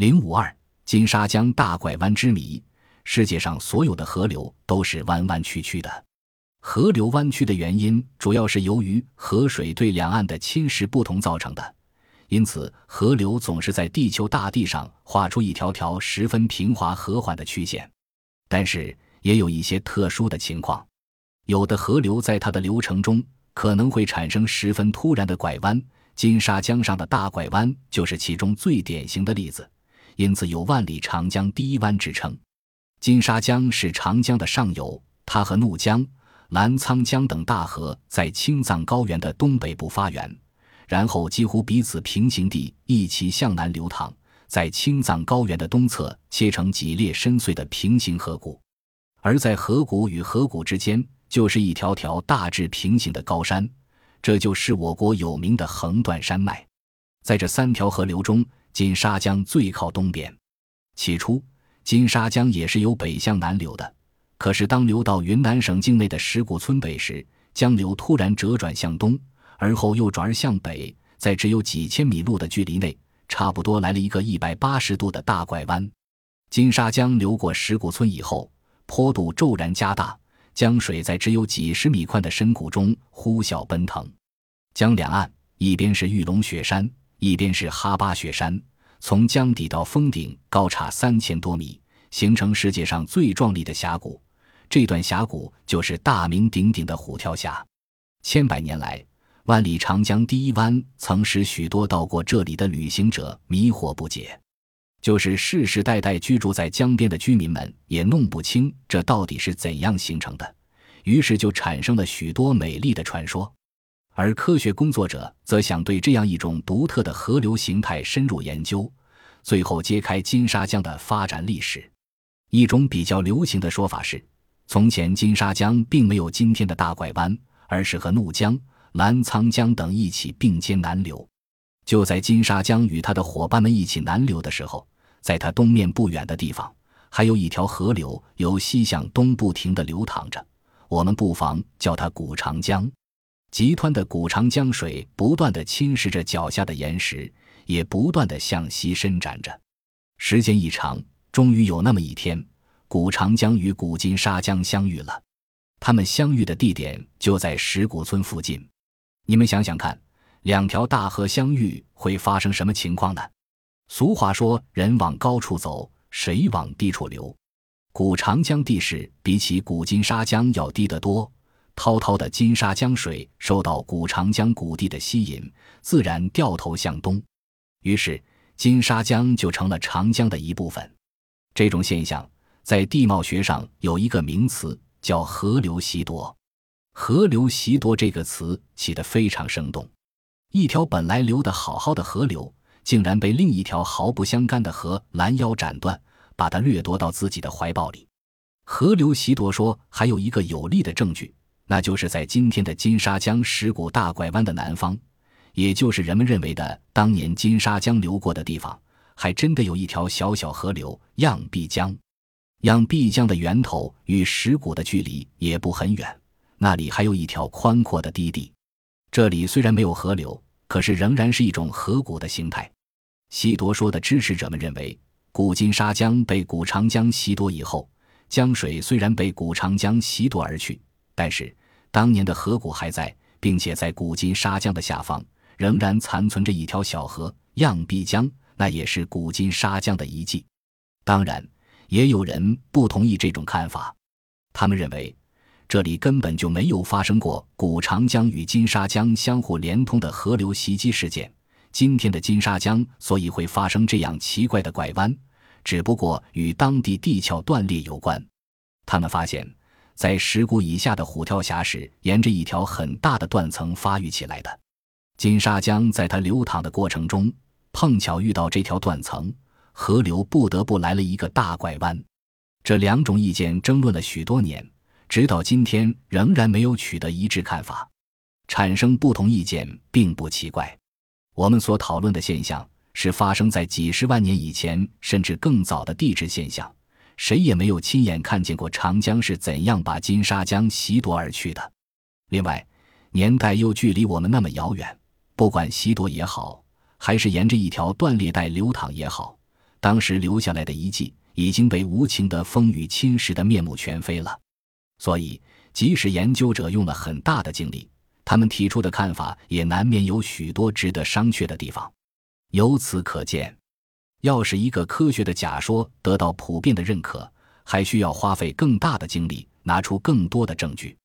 零五二金沙江大拐弯之谜。世界上所有的河流都是弯弯曲曲的，河流弯曲的原因主要是由于河水对两岸的侵蚀不同造成的。因此，河流总是在地球大地上画出一条条十分平滑和缓的曲线。但是，也有一些特殊的情况，有的河流在它的流程中可能会产生十分突然的拐弯。金沙江上的大拐弯就是其中最典型的例子，因此有“万里长江第一湾”之称。金沙江是长江的上游，它和怒江、澜沧江等大河在青藏高原的东北部发源，然后几乎彼此平行地一起向南流淌，在青藏高原的东侧切成几列深邃的平行河谷，而在河谷与河谷之间就是一条条大致平行的高山，这就是我国有名的横断山脉。在这三条河流中，金沙江最靠东边。起初。金沙江也是由北向南流的，可是当流到云南省境内的石鼓村北时，江流突然折转向东，而后又转而向北，在只有几千米路的距离内，差不多来了一个一百八十度的大拐弯。金沙江流过石鼓村以后，坡度骤然加大，江水在只有几十米宽的深谷中呼啸奔腾。江两岸一边是玉龙雪山，一边是哈巴雪山。从江底到峰顶高差三千多米，形成世界上最壮丽的峡谷。这段峡谷就是大名鼎鼎的虎跳峡。千百年来，万里长江第一湾曾使许多到过这里的旅行者迷惑不解，就是世世代代居住在江边的居民们也弄不清这到底是怎样形成的，于是就产生了许多美丽的传说。而科学工作者则想对这样一种独特的河流形态深入研究，最后揭开金沙江的发展历史。一种比较流行的说法是，从前金沙江并没有今天的大拐弯，而是和怒江、澜沧江等一起并肩南流。就在金沙江与他的伙伴们一起南流的时候，在它东面不远的地方，还有一条河流由西向东不停地流淌着，我们不妨叫它古长江。急湍的古长江水不断地侵蚀着脚下的岩石，也不断地向西伸展着。时间一长，终于有那么一天，古长江与古金沙江相遇了。他们相遇的地点就在石鼓村附近。你们想想看，两条大河相遇会发生什么情况呢？俗话说：“人往高处走，水往低处流。”古长江地势比起古金沙江要低得多。滔滔的金沙江水受到古长江谷地的吸引，自然掉头向东，于是金沙江就成了长江的一部分。这种现象在地貌学上有一个名词，叫河流袭夺。河流袭夺这个词起得非常生动，一条本来流得好好的河流，竟然被另一条毫不相干的河拦腰斩断，把它掠夺到自己的怀抱里。河流袭夺说还有一个有力的证据。那就是在今天的金沙江石鼓大拐弯的南方，也就是人们认为的当年金沙江流过的地方，还真的有一条小小河流——漾濞江。漾濞江的源头与石鼓的距离也不很远，那里还有一条宽阔的低地。这里虽然没有河流，可是仍然是一种河谷的形态。西多说的支持者们认为，古金沙江被古长江袭夺以后，江水虽然被古长江袭夺而去，但是。当年的河谷还在，并且在古今沙江的下方仍然残存着一条小河——漾濞江，那也是古今沙江的遗迹。当然，也有人不同意这种看法，他们认为这里根本就没有发生过古长江与金沙江相互连通的河流袭击事件。今天的金沙江所以会发生这样奇怪的拐弯，只不过与当地地壳断裂有关。他们发现。在石鼓以下的虎跳峡是沿着一条很大的断层发育起来的。金沙江在它流淌的过程中，碰巧遇到这条断层，河流不得不来了一个大拐弯。这两种意见争论了许多年，直到今天仍然没有取得一致看法。产生不同意见并不奇怪。我们所讨论的现象是发生在几十万年以前甚至更早的地质现象。谁也没有亲眼看见过长江是怎样把金沙江袭夺而去的。另外，年代又距离我们那么遥远，不管袭夺也好，还是沿着一条断裂带流淌也好，当时留下来的遗迹已经被无情的风雨侵蚀的面目全非了。所以，即使研究者用了很大的精力，他们提出的看法也难免有许多值得商榷的地方。由此可见，要使一个科学的假说得到普遍的认可，还需要花费更大的精力，拿出更多的证据。